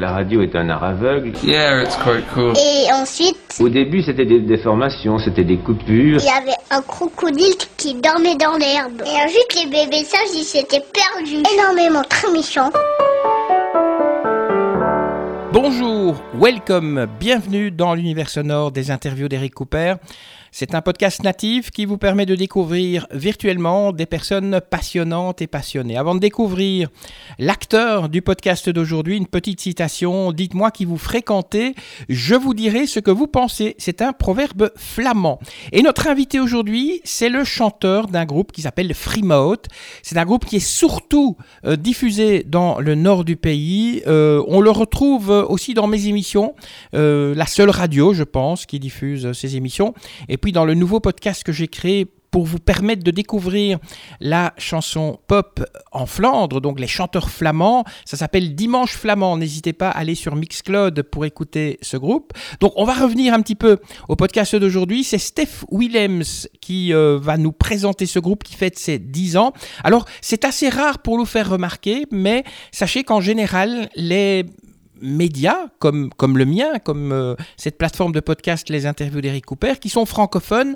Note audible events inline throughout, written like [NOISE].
La radio est un art aveugle. Yeah, it's quite cool. Et ensuite, Au début, c'était des déformations, c'était des coupures. il y avait un crocodile qui dormait dans l'herbe. Et ensuite, les bébés sages, ils s'étaient perdus. Énormément, très méchants. Bonjour, welcome, bienvenue dans l'univers sonore des interviews d'Eric Cooper. C'est un podcast natif qui vous permet de découvrir virtuellement des personnes passionnantes et passionnées. Avant de découvrir l'acteur du podcast d'aujourd'hui, une petite citation. Dites-moi qui vous fréquentez, je vous dirai ce que vous pensez. C'est un proverbe flamand. Et notre invité aujourd'hui, c'est le chanteur d'un groupe qui s'appelle Freemouth. C'est un groupe qui est surtout euh, diffusé dans le nord du pays. Euh, on le retrouve aussi dans mes émissions, euh, la seule radio, je pense, qui diffuse ces émissions. Puis dans le nouveau podcast que j'ai créé pour vous permettre de découvrir la chanson pop en Flandre, donc les chanteurs flamands. Ça s'appelle Dimanche flamand. N'hésitez pas à aller sur Mixcloud pour écouter ce groupe. Donc on va revenir un petit peu au podcast d'aujourd'hui. C'est Steph Willems qui euh, va nous présenter ce groupe qui fête ses 10 ans. Alors c'est assez rare pour nous faire remarquer, mais sachez qu'en général, les médias comme, comme le mien, comme euh, cette plateforme de podcast Les Interviews d'Eric Cooper, qui sont francophones,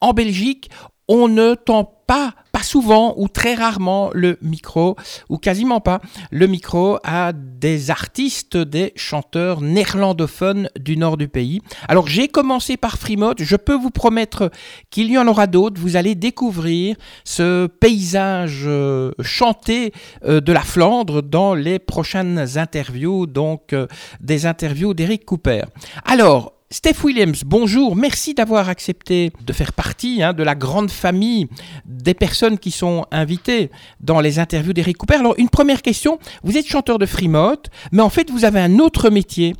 en Belgique, on ne tend pas, souvent ou très rarement le micro, ou quasiment pas, le micro à des artistes, des chanteurs néerlandophones du nord du pays. Alors j'ai commencé par Freemode, je peux vous promettre qu'il y en aura d'autres, vous allez découvrir ce paysage euh, chanté euh, de la Flandre dans les prochaines interviews, donc euh, des interviews d'Eric Cooper. Alors, Steph Williams, bonjour, merci d'avoir accepté de faire partie hein, de la grande famille des personnes qui sont invitées dans les interviews d'Eric Cooper. Alors, une première question, vous êtes chanteur de Freemode, mais en fait, vous avez un autre métier.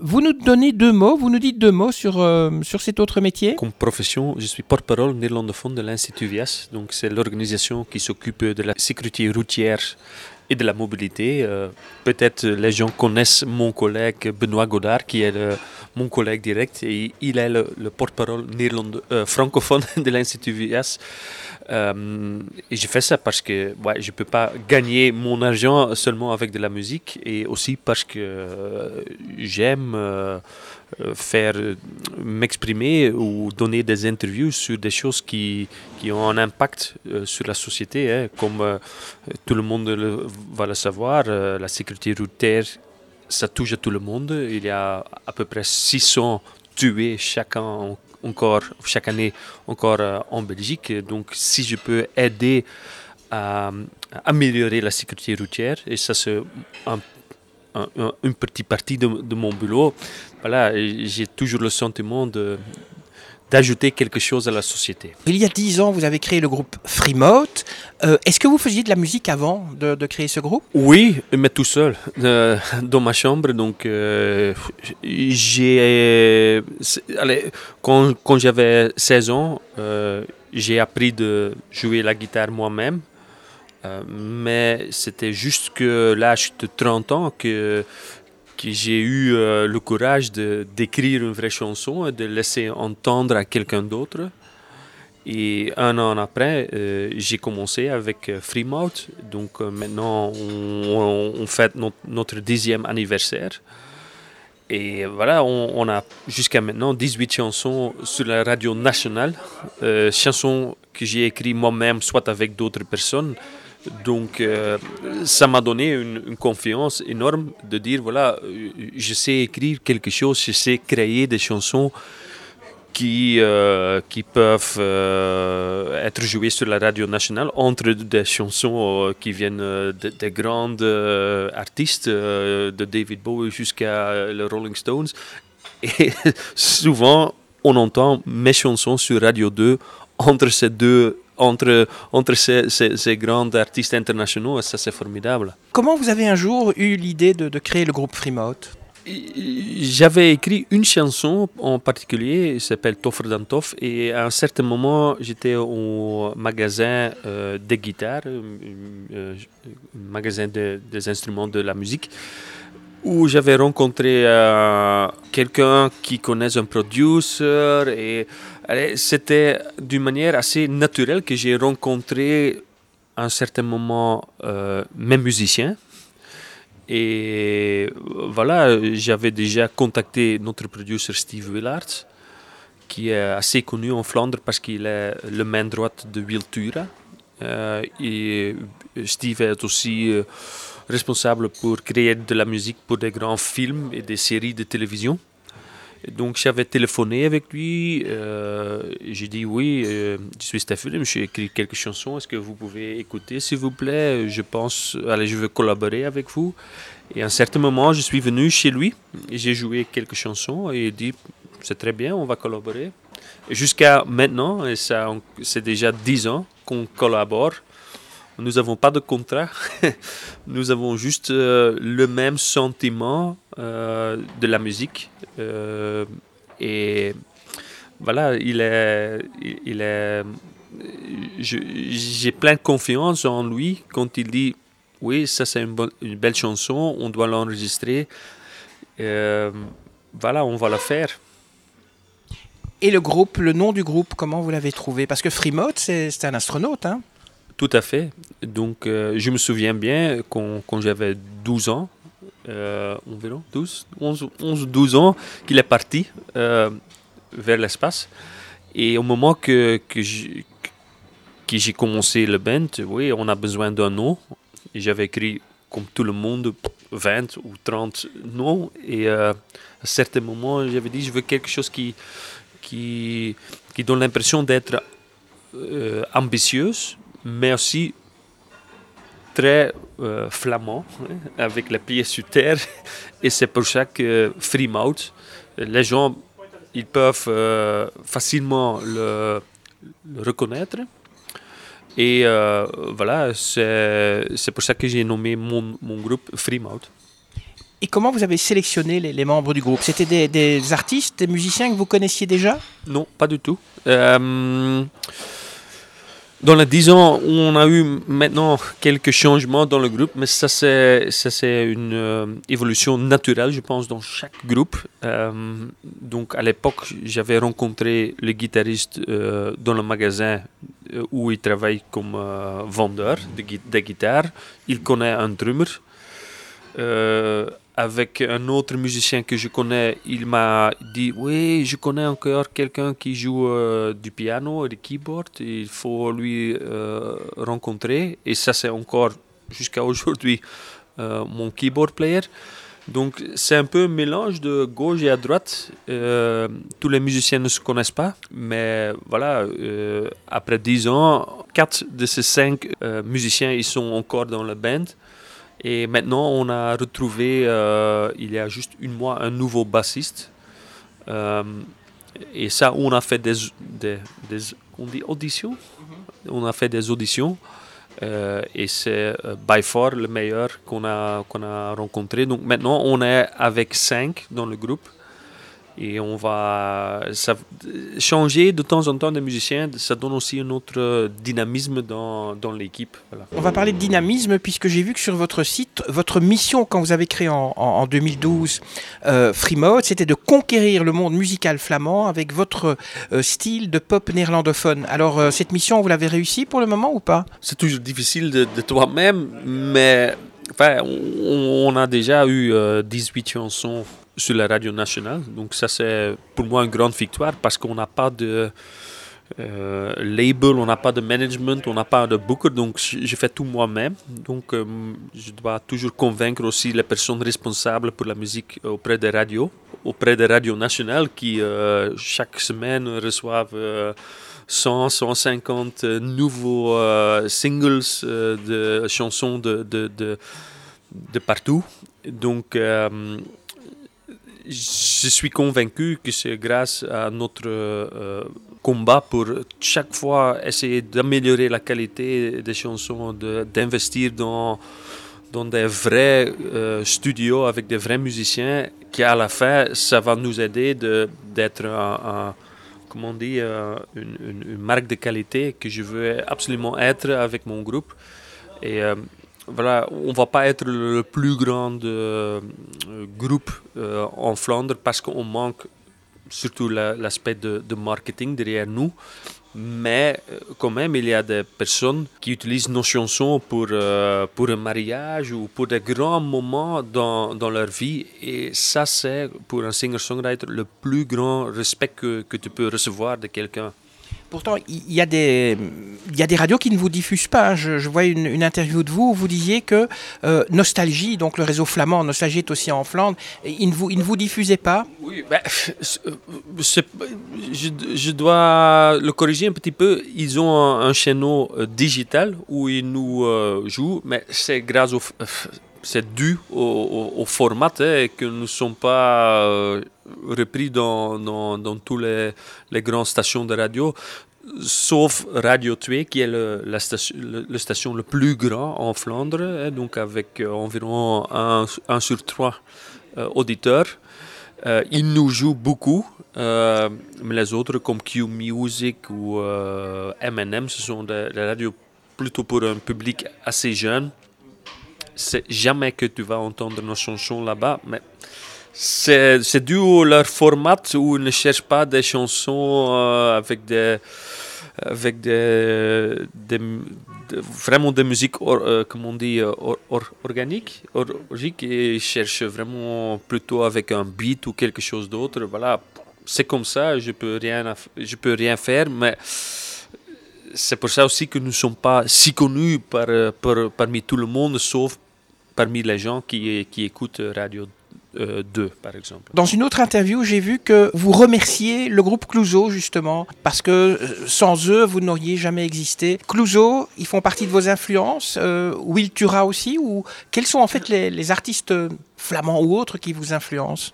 Vous nous donnez deux mots, vous nous dites deux mots sur, euh, sur cet autre métier Comme profession, je suis porte-parole néerlandophone de l'Institut VIAS. Donc, c'est l'organisation qui s'occupe de la sécurité routière et de la mobilité. Euh, Peut-être les gens connaissent mon collègue Benoît Godard, qui est mon collègue direct, et il est le, le porte-parole euh, francophone [LAUGHS] de l'Institut VIAS. Euh, et je fais ça parce que je ne peux pas gagner mon argent seulement avec de la musique, et aussi parce que euh, j'aime euh, faire m'exprimer ou donner des interviews sur des choses qui, qui ont un impact sur la société, hein, comme tout le monde va le savoir, la sécurité routière, ça touche à tout le monde. Il y a à peu près 600 tués chaque, an, encore, chaque année encore euh, en Belgique. Donc si je peux aider à, améliorer la sécurité routière, et ça c'est un un- un- une petite partie de, de mon boulot, voilà, j'ai toujours le sentiment de d'ajouter quelque chose à la société. Il y a dix ans, vous avez créé le groupe Freemode. Euh, Est-ce que vous faisiez de la musique avant de, de créer ce groupe? Oui, mais tout seul, [LAUGHS] euh, dans ma chambre. Donc, euh, j'ai. quand quand j'avais 16 ans, euh, j'ai appris de jouer la guitare moi-même. Mais c'était juste que l'âge de 30 ans que, que j'ai eu euh, le courage de- d'écrire une vraie chanson et de laisser entendre à quelqu'un d'autre. Et un an après, euh, j'ai commencé avec euh, Freemouth. Donc maintenant, on, fête notre, dixième anniversaire. Et voilà, on, a jusqu'à maintenant 18 chansons sur la radio nationale. Chansons que j'ai écrites moi-même, soit avec d'autres personnes. Donc euh, ça m'a donné une, confiance énorme de dire, voilà, euh, je sais écrire quelque chose, je sais créer des chansons qui, euh, qui peuvent être jouées sur la radio nationale entre des chansons qui viennent euh, de- des grands artistes, de David Bowie jusqu'à les Rolling Stones. Et [LAUGHS] souvent, on entend mes chansons sur Radio 2 entre ces deux, entre, entre ces, ces, ces grands artistes internationaux, et ça c'est formidable. Comment vous avez un jour eu l'idée de, de créer le groupe Freemode J'avais écrit une chanson en particulier, elle s'appelle Toffer dan Toff, et à un certain moment, j'étais au magasin euh, des guitares, euh, euh, magasin de- des instruments de la musique, où j'avais rencontré euh, quelqu'un qui connaît un producer, et c'était d'une manière assez naturelle que j'ai rencontré à un certain moment euh, mes musiciens. et voilà, j'avais déjà contacté notre producteur Steve Willard, qui est assez connu en Flandre parce qu'il est le main droite de Wiltura. Euh, et Steve est aussi euh, responsable pour créer de la musique pour des grands films et des séries de télévision. Donc j'avais téléphoné avec lui, euh, j'ai dit oui, je suis Stéphane, j'ai écrit quelques chansons, est-ce que vous pouvez écouter s'il vous plaît? Je pense, allez, je veux collaborer avec vous. Et à un certain moment, je suis venu chez lui j'ai joué quelques chansons et il dit c'est très bien, on va collaborer. Jusqu'à maintenant, et ça, c'est déjà dix ans qu'on collabore. Nous n'avons pas de contrat, [LAUGHS] nous avons juste euh, le même sentiment euh, de la musique. Euh, et voilà, il est, il est, j'ai plein de confiance en lui quand il dit oui, ça c'est une, une, belle chanson, on doit l'enregistrer. voilà, on va la faire. Et le groupe, le nom du groupe, comment vous l'avez trouvé? Parce que Freemode, c'est un astronaute, hein Tout à fait. Donc, euh, je me souviens bien quand, quand j'avais 12 ans, euh, environ 12, 11, 11 12 ans, qu'il est parti euh, vers l'espace. Et au moment que, que j'ai commencé le band, oui, on a besoin d'un nom. J'avais écrit, comme tout le monde, 20 ou 30 noms. Et à un certain moment, j'avais dit, je veux quelque chose qui qui, qui donne l'impression d'être euh, ambitieuse, mais aussi très euh, flamand, hein, avec les pieds sur terre. [LAUGHS] Et c'est pour ça que Free Mouth, les gens ils peuvent euh, facilement le, le, reconnaître. Et voilà, c'est pour ça que j'ai nommé mon, mon groupe Free Mouth. Et comment vous avez sélectionné les, membres du groupe? C'était des, artistes, des musiciens que vous connaissiez déjà? Non, pas du tout. Euh, dans les dix ans, on a eu maintenant quelques changements dans le groupe, mais ça c'est, une euh, évolution naturelle, je pense, dans chaque groupe. Euh, donc à l'époque, j'avais rencontré le guitariste dans le magasin où il travaille comme vendeur de, de guitares. Il connaît un drummer avec un autre musicien que je connais, il m'a dit Oui, je connais encore quelqu'un qui joue euh, du piano et du keyboard, il faut lui euh, rencontrer. Et ça, c'est encore jusqu'à aujourd'hui euh, mon keyboard player. Donc, c'est un peu un mélange de gauche et à droite. tous les musiciens ne se connaissent pas, mais voilà, après dix ans, quatre de ces cinq musiciens ils sont encore dans la band. Et maintenant, on a retrouvé, euh, il y a juste une mois, un nouveau bassiste. Euh, et ça, on a fait des, des, on dit auditions? Mm-hmm. On a fait des auditions. Euh, et c'est by far le meilleur qu'on a, qu'on a rencontré. Donc maintenant, on est avec cinq dans le groupe. Et on va ça, changer de temps en temps de musiciens, ça donne aussi un autre dynamisme dans, dans l'équipe. On va parler de dynamisme puisque j'ai vu que sur votre site, votre mission quand vous avez créé en, en, 2012 euh, Freemode, c'était de conquérir le monde musical flamand avec votre euh, style de pop néerlandophone. Alors euh, cette mission, vous l'avez réussi pour le moment ou pas? C'est toujours difficile de, de toi-même, mais enfin, on, on, a déjà eu 18 chansons sur la radio nationale. Donc ça c'est pour moi une grande victoire parce qu'on n'a pas de euh, label, on n'a pas de management, on n'a pas de booker, donc je fais tout moi-même. Donc euh, je dois toujours convaincre aussi les personnes responsables pour la musique auprès des radios, auprès des radios nationales qui euh, chaque semaine reçoivent 100, 150 nouveaux singles de chansons de, de, de, de partout. Donc je suis convaincu que c'est grâce à notre euh, combat pour chaque fois essayer d'améliorer la qualité des chansons, d'investir dans, dans des vrais euh, studios avec des vrais musiciens, qu'à la fin, ça va nous aider d'être comment on euh, une, une, marque de qualité que je veux absolument être avec mon groupe. Et voilà, on va pas être le plus grand euh, groupe euh, en Flandre parce qu'on manque surtout l'aspect de, marketing derrière nous. Mais euh, quand même, il y a des personnes qui utilisent nos chansons pour, euh, pour un mariage ou pour des grands moments dans, dans leur vie. Et ça, c'est pour un singer-songwriter le plus grand respect que, que tu peux recevoir de quelqu'un. Pourtant, il y, a des, y a des radios qui ne vous diffusent pas. Je, je vois une, interview de vous où vous disiez que euh, Nostalgie, donc le réseau flamand, Nostalgie est aussi en Flandre, il ne vous, il ne vous pas? Oui, ben, je, je, dois le corriger un petit peu. Ils ont un, un euh, digital où ils nous euh, jouent, mais c'est grâce au c'est dû au, format hein, que nous ne sommes pas euh, repris dans, dans, dans toutes les, les, grandes stations de radio, sauf Radio 2, qui est le, la station, le, station le plus grand en Flandre, hein, donc avec euh, environ 1 sur 3 euh, auditeurs. Euh, ils nous jouent beaucoup, euh, mais les autres comme Q Music ou M&M, ce sont des, des radios plutôt pour un public assez jeune c'est jamais que tu vas entendre nos chansons là-bas, mais c'est, dû à leur format où ils ne cherchent pas des chansons euh, avec des avec des, vraiment des musiques or, euh, comme on dit or, or, organiques organique et ils cherchent vraiment plutôt avec un beat ou quelque chose d'autre. Voilà. C'est comme ça je peux rien je peux rien faire mais c'est pour ça aussi que nous ne sommes pas si connus par, par, parmi tout le monde, sauf parmi les gens qui, qui écoutent Radio euh, 2, par exemple. Dans une autre interview, j'ai vu que vous remerciez le groupe Clouseau, justement, parce que euh, sans eux, vous n'auriez jamais existé. Clouseau, ils font partie de vos influences. Euh, Will Tura aussi ou Quels sont en fait les, les artistes flamands ou autres qui vous influencent?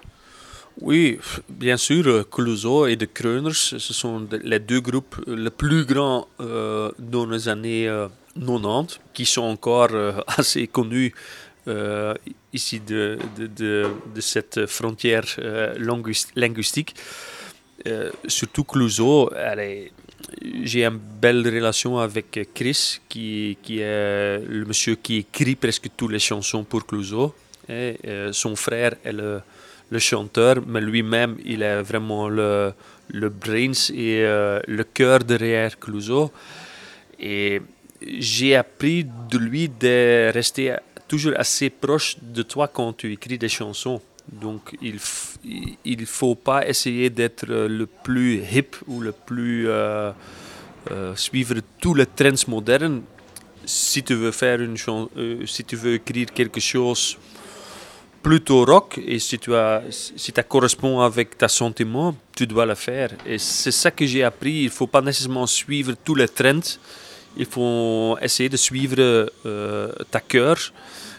Oui, bien sûr, Clouseau et The Kreuners, ce sont les deux groupes les plus grands euh, dans les années euh, 90, qui sont encore euh, [LAUGHS] assez connus euh, ici de, cette frontière euh, linguistique. Euh, surtout Clouseau, j'ai une belle relation avec Chris, qui, est le monsieur qui écrit presque toutes les chansons pour Clouseau. Euh, son frère est le, chanteur, mais lui-même, il est vraiment le, le brains et le cœur derrière Clouseau. Et j'ai appris de lui de rester toujours assez proche de toi quand tu écris des chansons. Donc il il faut pas essayer d'être le plus hip ou le plus euh, euh, suivre tous les trends modernes. Si tu veux faire une euh, si tu veux écrire quelque chose plutôt rock et si tu as si ça correspond avec ta sentiment, tu dois le faire. Et c'est ça que j'ai appris. Il faut pas nécessairement suivre tous les trends. Il faut essayer de suivre euh, ta cœur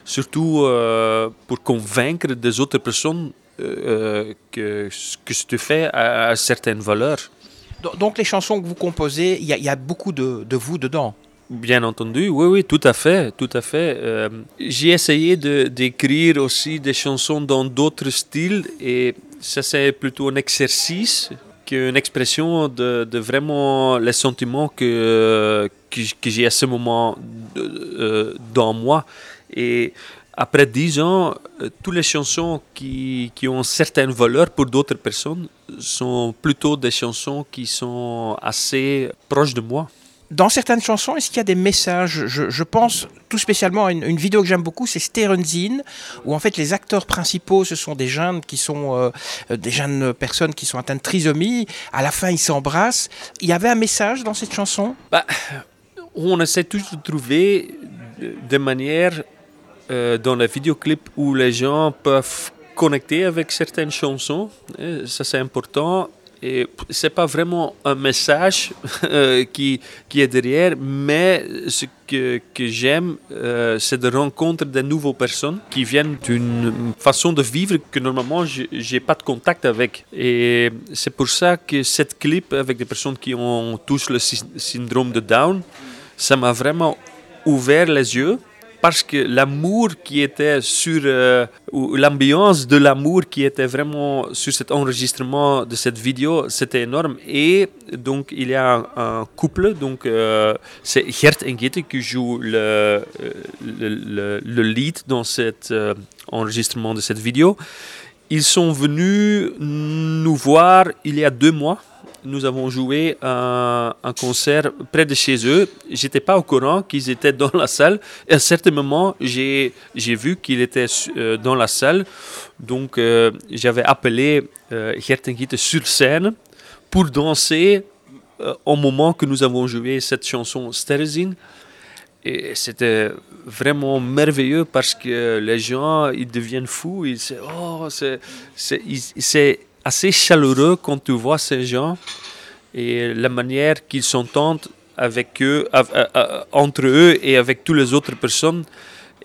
surtout euh, pour convaincre des autres personnes euh, que ce que tu fais a, a certaines valeurs. Donc les chansons que vous composez, il y, y, a beaucoup de, de, vous dedans Bien entendu, oui, oui, tout à fait, tout à fait. J'ai essayé d'écrire aussi des chansons dans d'autres styles et ça c'est plutôt un exercice qu'une expression de, de, vraiment les sentiments que, que, que j'ai à ce moment de, dans moi. Et après dix ans, euh, toutes les chansons qui, qui ont certaines valeurs pour d'autres personnes sont plutôt des chansons qui sont assez proches de moi. Dans certaines chansons, est-ce qu'il y a des messages? Je, je, pense tout spécialement à une, une vidéo que j'aime beaucoup, c'est Sterenzin, où en fait les acteurs principaux, ce sont des jeunes qui sont euh, des jeunes personnes qui sont atteintes de trisomie. À la fin, ils s'embrassent. Il y avait un message dans cette chanson? Bah, On essaie toujours de trouver de manière euh, dans les vidéoclips où les gens peuvent connecter avec certaines chansons. Et ça, c'est important. Et c'est pas vraiment un message [LAUGHS] euh, qui, qui est derrière, mais ce que, que j'aime, euh, c'est de rencontrer de nouvelles personnes qui viennent d'une façon de vivre que normalement j'ai pas de contact avec. Et c'est pour ça que cette clip avec des personnes qui ont tous le sy syndrome de Down, ça m'a vraiment ouvert les yeux parce que l'amour qui était sur, euh, l'ambiance de l'amour qui était vraiment sur cet enregistrement de cette vidéo, c'était énorme. Et donc, il y a un, couple, donc euh, c'est Gert et Gitte qui jouent le, le, le, le lead dans cet euh, enregistrement de cette vidéo. Ils sont venus nous voir il y a deux mois nous avons joué un, concert près de chez eux. J'étais pas au courant qu'ils étaient dans la salle. À un certain moment, j'ai vu qu'il était euh, dans la salle. Donc, euh, j'avais appelé euh, Gert en sur scène pour danser au moment que nous avons joué cette chanson Sterrezin. Et c'était vraiment merveilleux parce que les gens, ils deviennent fous. Ils oh, c'est assez chaleureux quand tu vois ces gens et la manière qu'ils s'entendent avec eux, entre eux et avec toutes les autres personnes.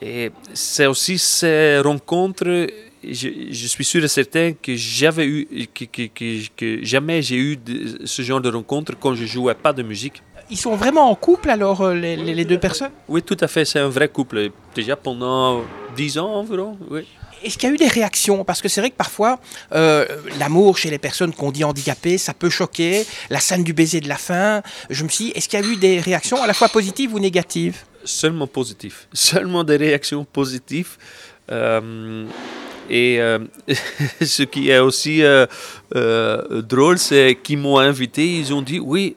Et c'est aussi ces rencontres, je, je, suis sûr et certain que, j'avais eu, que, que, que jamais j'ai eu ce genre de rencontres quand je jouais pas de musique. Ils sont vraiment en couple alors, euh, les, les deux personnes? Oui, tout à fait, c'est un vrai couple. Déjà pendant dix ans environ, oui. Est-ce qu'il y a eu des réactions? Parce que c'est vrai que parfois, euh, l'amour chez les personnes qu'on dit handicapées, ça peut choquer. La scène du baiser de la fin, je me suis dit, est-ce qu'il y a eu des réactions à la fois positives ou négatives? Seulement positives. [LAUGHS] Seulement des réactions positives. Euh, et euh, [LAUGHS] ce qui est aussi drôle, c'est qu'ils m'ont invité, ils ont dit, oui,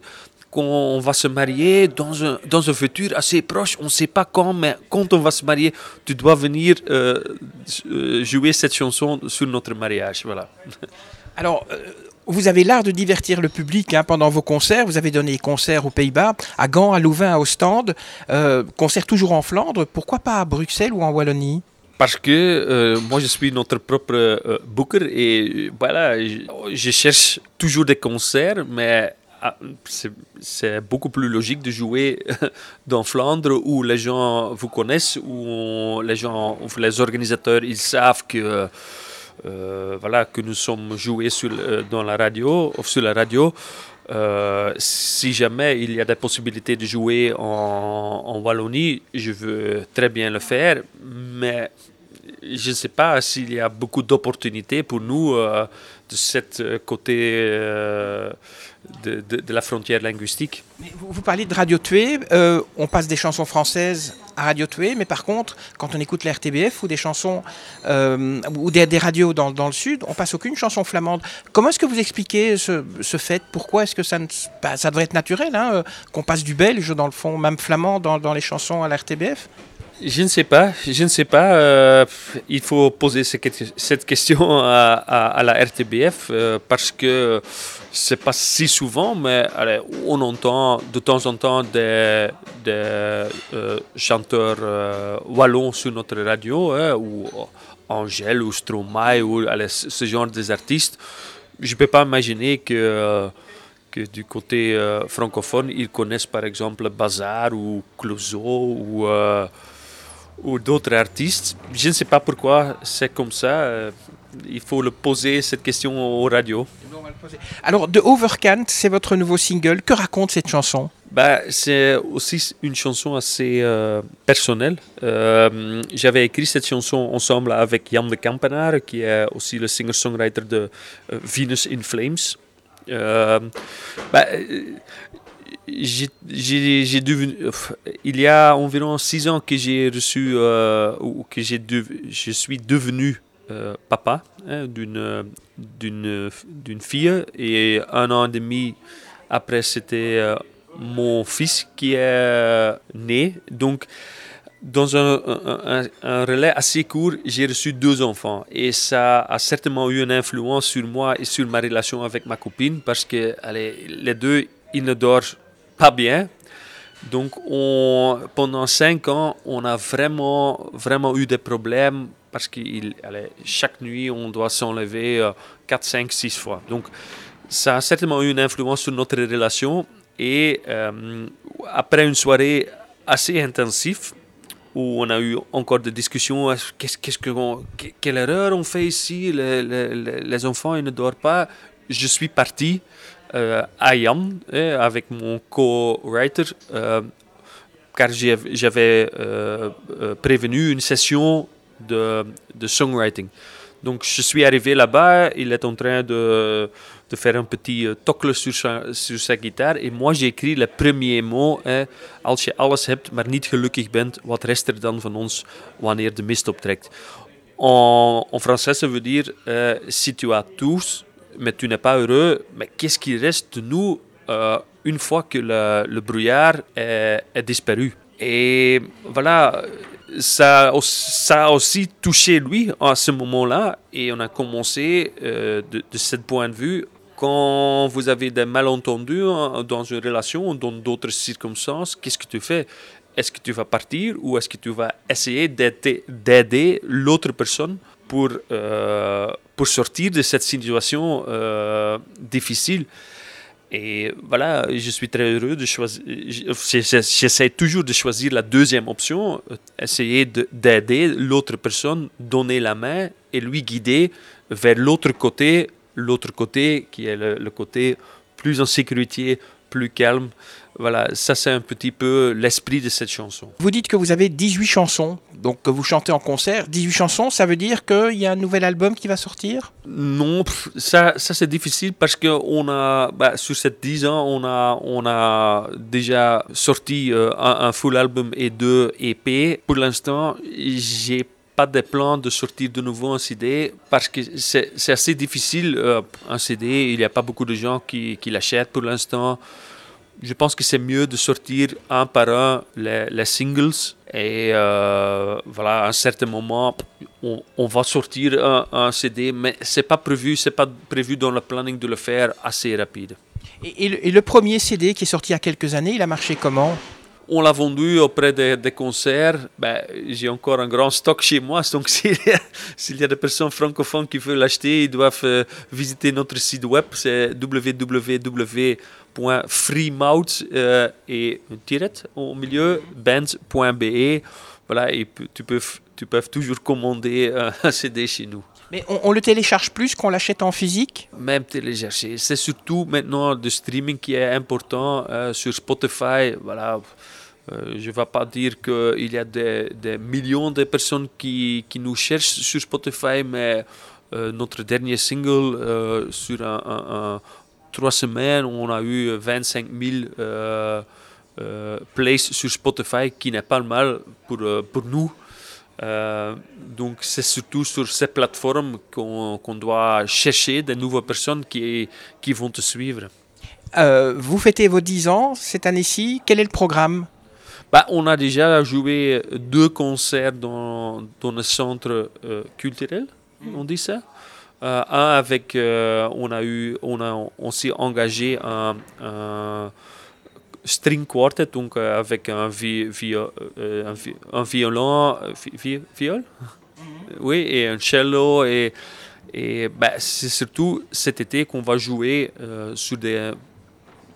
qu'on va se marier dans un, dans un futur assez proche. On ne sait pas quand, mais quand on va se marier, tu dois venir euh, euh, jouer cette chanson sur notre mariage. Voilà. [LAUGHS] Alors, euh, vous avez l'art de divertir le public hein, pendant vos concerts. Vous avez donné concerts aux Pays-Bas, à Gand, à Louvain, à Ostende, euh, concerts toujours en Flandre. Pourquoi pas à Bruxelles ou en Wallonie? Parce que moi je suis notre propre booker et voilà, je, je cherche toujours des concerts, mais c'est beaucoup plus logique de jouer [LAUGHS] dans Flandre où les gens vous connaissent, où les gens, les organisateurs, ils savent que euh, voilà que nous sommes joués sur, dans la radio sur la radio. Euh, si jamais il y a des possibilités de jouer en, en Wallonie, je veux très bien le faire, mais je ne sais pas s'il y a beaucoup d'opportunités pour nous euh, de ce côté de, de, la frontière linguistique. Vous, parlez de Radio Tué, euh, on passe des chansons françaises à Radio Tué, mais par contre, quand on écoute la RTBF ou des chansons euh, ou des, des radios dans, dans, le sud, on passe aucune chanson flamande. Comment est-ce que vous expliquez ce, ce fait? Pourquoi est-ce que ça, ne, bah, ça devrait être naturel hein, euh, qu'on passe du belge dans le fond, même flamand dans, dans les chansons à la RTBF je ne sais pas, je ne sais pas. Euh, il faut poser cette question à, la RTBF euh, parce que c'est pas si souvent, mais on entend de temps en temps des, euh, chanteurs wallons sur notre radio, hein, ou Angèle ou Stromae ou ce genre d'artistes. Je ne peux pas imaginer que du côté francophone, ils connaissent par exemple Bazar ou Clouseau ou ou d'autres artistes. Je ne sais pas pourquoi c'est comme ça. Euh, il faut le poser cette question aux radios. Alors, The Overcant, c'est votre nouveau single. Que raconte cette chanson? Bah, C'est aussi une chanson assez euh, personnelle. Euh, J'avais écrit cette chanson ensemble avec Jan de Kampenaar, qui est aussi le singer-songwriter de Venus in Flames. Euh, bah, j'ai devenu, il y a environ six ans que j'ai reçu euh, ou que j'ai je suis devenu euh, papa hein, d'une d'une d'une fille. Et un an et demi après c'était euh, mon fils qui est né. Donc dans un, un, un, relais assez court, j'ai reçu deux enfants. Et ça a certainement eu une influence sur moi et sur ma relation avec ma copine parce que allez, les deux, ils ne dorment pas bien. Donc on, pendant cinq ans, on a vraiment, vraiment eu des problèmes parce que chaque nuit, on doit s'enlever 4, 5, 6 fois. Donc ça a certainement eu une influence sur notre relation. Et euh, après une soirée assez intensive, où on a eu encore des discussions, qu'est-ce, qu'est-ce que quelle erreur on fait ici, les, les enfants ils ne dorment pas, je suis parti euh, à Jan, eh, avec mon co-writer, euh, car j'avais euh, prévenu une session de, de, songwriting. Donc je suis arrivé là-bas, il est en train de, de faire un petit tocle sur sa, sur sa gitaar. En moi j'ai écrit le premier mot, eh, als je alles hebt, maar niet gelukkig bent, wat rest er dan van ons wanneer de mist optrekt? En, en français, ça veut dire, euh, si mais tu n'es pas heureux, mais qu'est-ce qui reste de nous une fois que le, brouillard est, disparu? Et voilà, ça, a aussi touché lui à ce moment-là, et on a commencé de, de ce point de vue quand vous avez des malentendus dans une relation ou dans d'autres circonstances, qu'est-ce que tu fais? Est-ce que tu vas partir ou est-ce que tu vas essayer d'aider l'autre personne pour, euh, pour sortir de cette situation euh, difficile et voilà, je suis très heureux de choisir. J'essaie toujours de choisir la deuxième option, essayer d'aider l'autre personne, donner la main et lui guider vers l'autre côté l'autre côté, qui est le, côté plus en sécurité, plus calme. Voilà, ça c'est un petit peu l'esprit de cette chanson. Vous dites que vous avez 18 chansons, donc que vous chantez en concert. 18 chansons, ça veut dire qu'il y a un nouvel album qui va sortir? Non, ça, ça c'est difficile parce que on a, bah, sur ces 10 ans, on a, on a déjà sorti euh, un, un, full album et deux EP. Pour l'instant, j'ai pas de plan de sortir de nouveau un CD parce que c'est assez difficile euh, un CD. Il n'y a pas beaucoup de gens qui, qui l'achètent pour l'instant. Je pense que c'est mieux de sortir un par un les, les singles et euh, voilà, à un certain moment, on, va sortir un, CD, mais c'est pas pas prévu dans le planning de le faire assez rapide. Et, le, premier CD qui est sorti il y a quelques années, il a marché comment? On l'a vendu auprès des, concerts. Ben, j'ai encore un grand stock chez moi, [LAUGHS] donc s'il y, a des personnes francophones qui veulent l'acheter, ils doivent euh, visiter notre site web, c'est www.freemouth euh, et au milieu bands.be. Voilà, et tu peux, tu peux toujours commander [LAUGHS] un CD chez nous. Mais on, le télécharge plus qu'on l'achète en physique Même télécharger. C'est surtout maintenant le streaming qui est important euh, sur Spotify. Voilà. Euh, je ne vais pas dire qu'il y a des, millions de personnes qui, nous cherchent sur Spotify, mais euh, notre dernier single, sur trois semaines, on a eu 25 000 plays sur Spotify, qui n'est pas mal pour nous. Donc c'est surtout sur ces plateformes qu'on doit chercher de nouvelles personnes qui, qui vont te suivre. vous fêtez vos 10 ans cette année-ci. Quel est le programme? Bah, on a déjà joué deux concerts dans, dans le centre euh, culturel, on dit ça. Euh, un avec, euh, on a eu, on a, on s'est engagé un, un, string quartet, donc avec un, vi, un, un, violon, viol, mhm. oui, et un cello et et bah, c'est surtout cet été qu'on va jouer sur des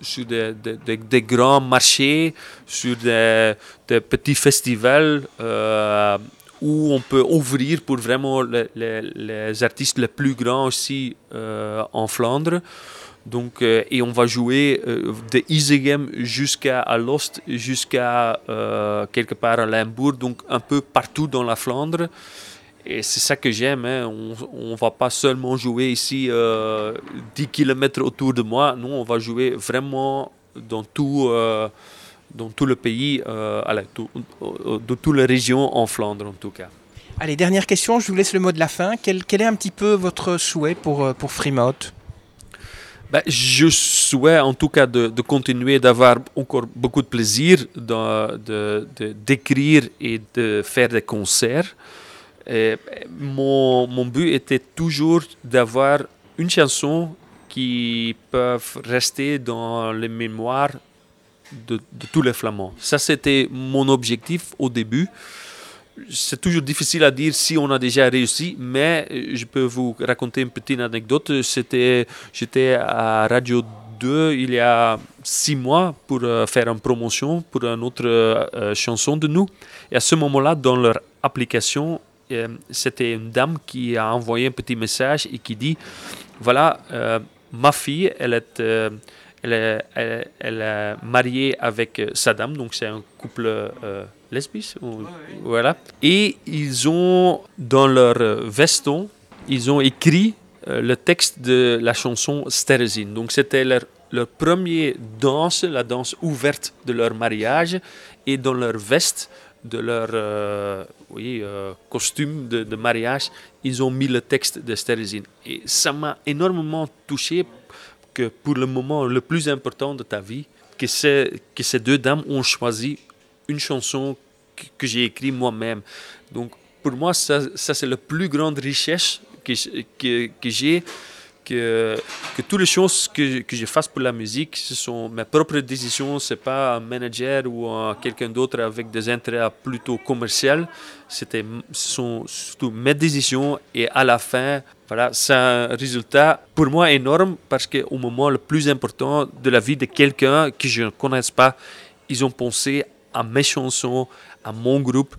sur des, des, des, grands marchés, sur des, petits festivals euh, où on peut ouvrir pour vraiment les, les, artistes les plus grands aussi euh, en Flandre. Donc, euh, et on va jouer de Isegem jusqu'à Lost, jusqu'à quelque part à Limbourg, donc un peu partout dans la Flandre. Et c'est ça que j'aime. Hein. On ne va pas seulement jouer ici euh, 10 km autour de moi. Non, on va jouer vraiment dans tout, euh, dans tout le pays, euh, allez, tout, dans toutes les régions en Flandre en tout cas. Allez, dernière question, je vous laisse le mot de la fin. Quel, est un petit peu votre souhait pour, euh, pour ben, je souhaite en tout cas de, continuer d'avoir encore beaucoup de plaisir d'écrire de, de, et de faire des concerts. Mon, mon but était toujours d'avoir une chanson qui peut rester dans les mémoires de tous les Flamands. Ça, c'était mon objectif au début. C'est toujours difficile à dire si on a déjà réussi, mais je peux vous raconter une petite anecdote. J'étais à Radio 2 il y a six mois pour euh, faire une promotion pour une autre euh, chanson de nous. Et à ce moment-là, dans leur application, euh, c'était une dame qui a envoyé un petit message et qui dit voilà, euh, ma fille, elle est, euh, elle, est, mariée avec Saddam, donc c'est un couple lesbiste. Voilà. Et ils ont, dans leur veston, ils ont écrit le texte de la chanson Sterezin. Donc c'était leur, leur première danse, la danse ouverte de leur mariage. Et dans leur veste, de leur euh, oui, euh, costume de, de, mariage, ils ont mis le texte de Sterzin. Et ça m'a énormément touché que pour le moment le plus important de ta vie, que, que ces deux dames ont choisi une chanson que, j'ai écrite moi-même. Donc pour moi, ça, c'est la plus grande richesse que, que, j'ai que, que toutes les choses que, que, je fasse pour la musique, ce sont mes propres décisions, ce n'est pas un manager ou quelqu'un d'autre avec des intérêts plutôt commerciaux. Ce sont surtout mes décisions et à la fin, voilà, c'est un résultat pour moi énorme parce qu'au moment le plus important de la vie de quelqu'un que je ne connaisse pas, ils ont pensé à mes chansons, à mon groupe.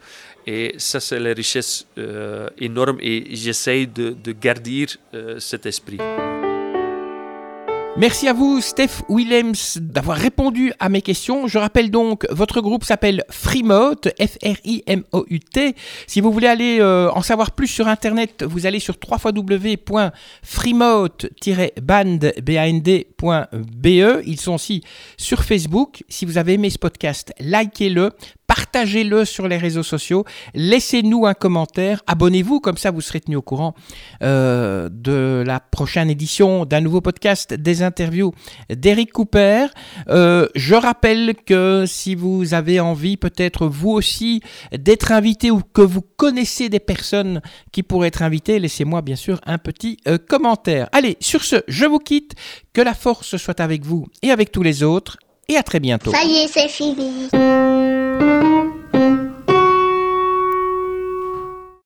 Et ça, c'est la richesse euh, énorme et j'essaye de, de, garder euh, cet esprit. Merci à vous, Steph Willems, d'avoir répondu à mes questions. Je rappelle donc, votre groupe s'appelle Freemote, F-R-I-M-O-U-T. Si vous voulez aller euh, en savoir plus sur Internet, vous allez sur www.freemote-band.be. Ils sont aussi sur Facebook. Si vous avez aimé ce podcast, likez-le, partagez-le sur les réseaux sociaux, laissez-nous un commentaire, abonnez-vous, comme ça vous serez tenu au courant euh, de la prochaine édition d'un nouveau podcast des interviews d'Eric Cooper. Euh, je rappelle que si vous avez envie peut-être vous aussi d'être invité ou que vous connaissez des personnes qui pourraient être invitées, laissez-moi bien sûr un petit euh, commentaire. Allez, sur ce, je vous quitte, que la force soit avec vous et avec tous les autres, et à très bientôt. Ça y est, c'est fini. thank you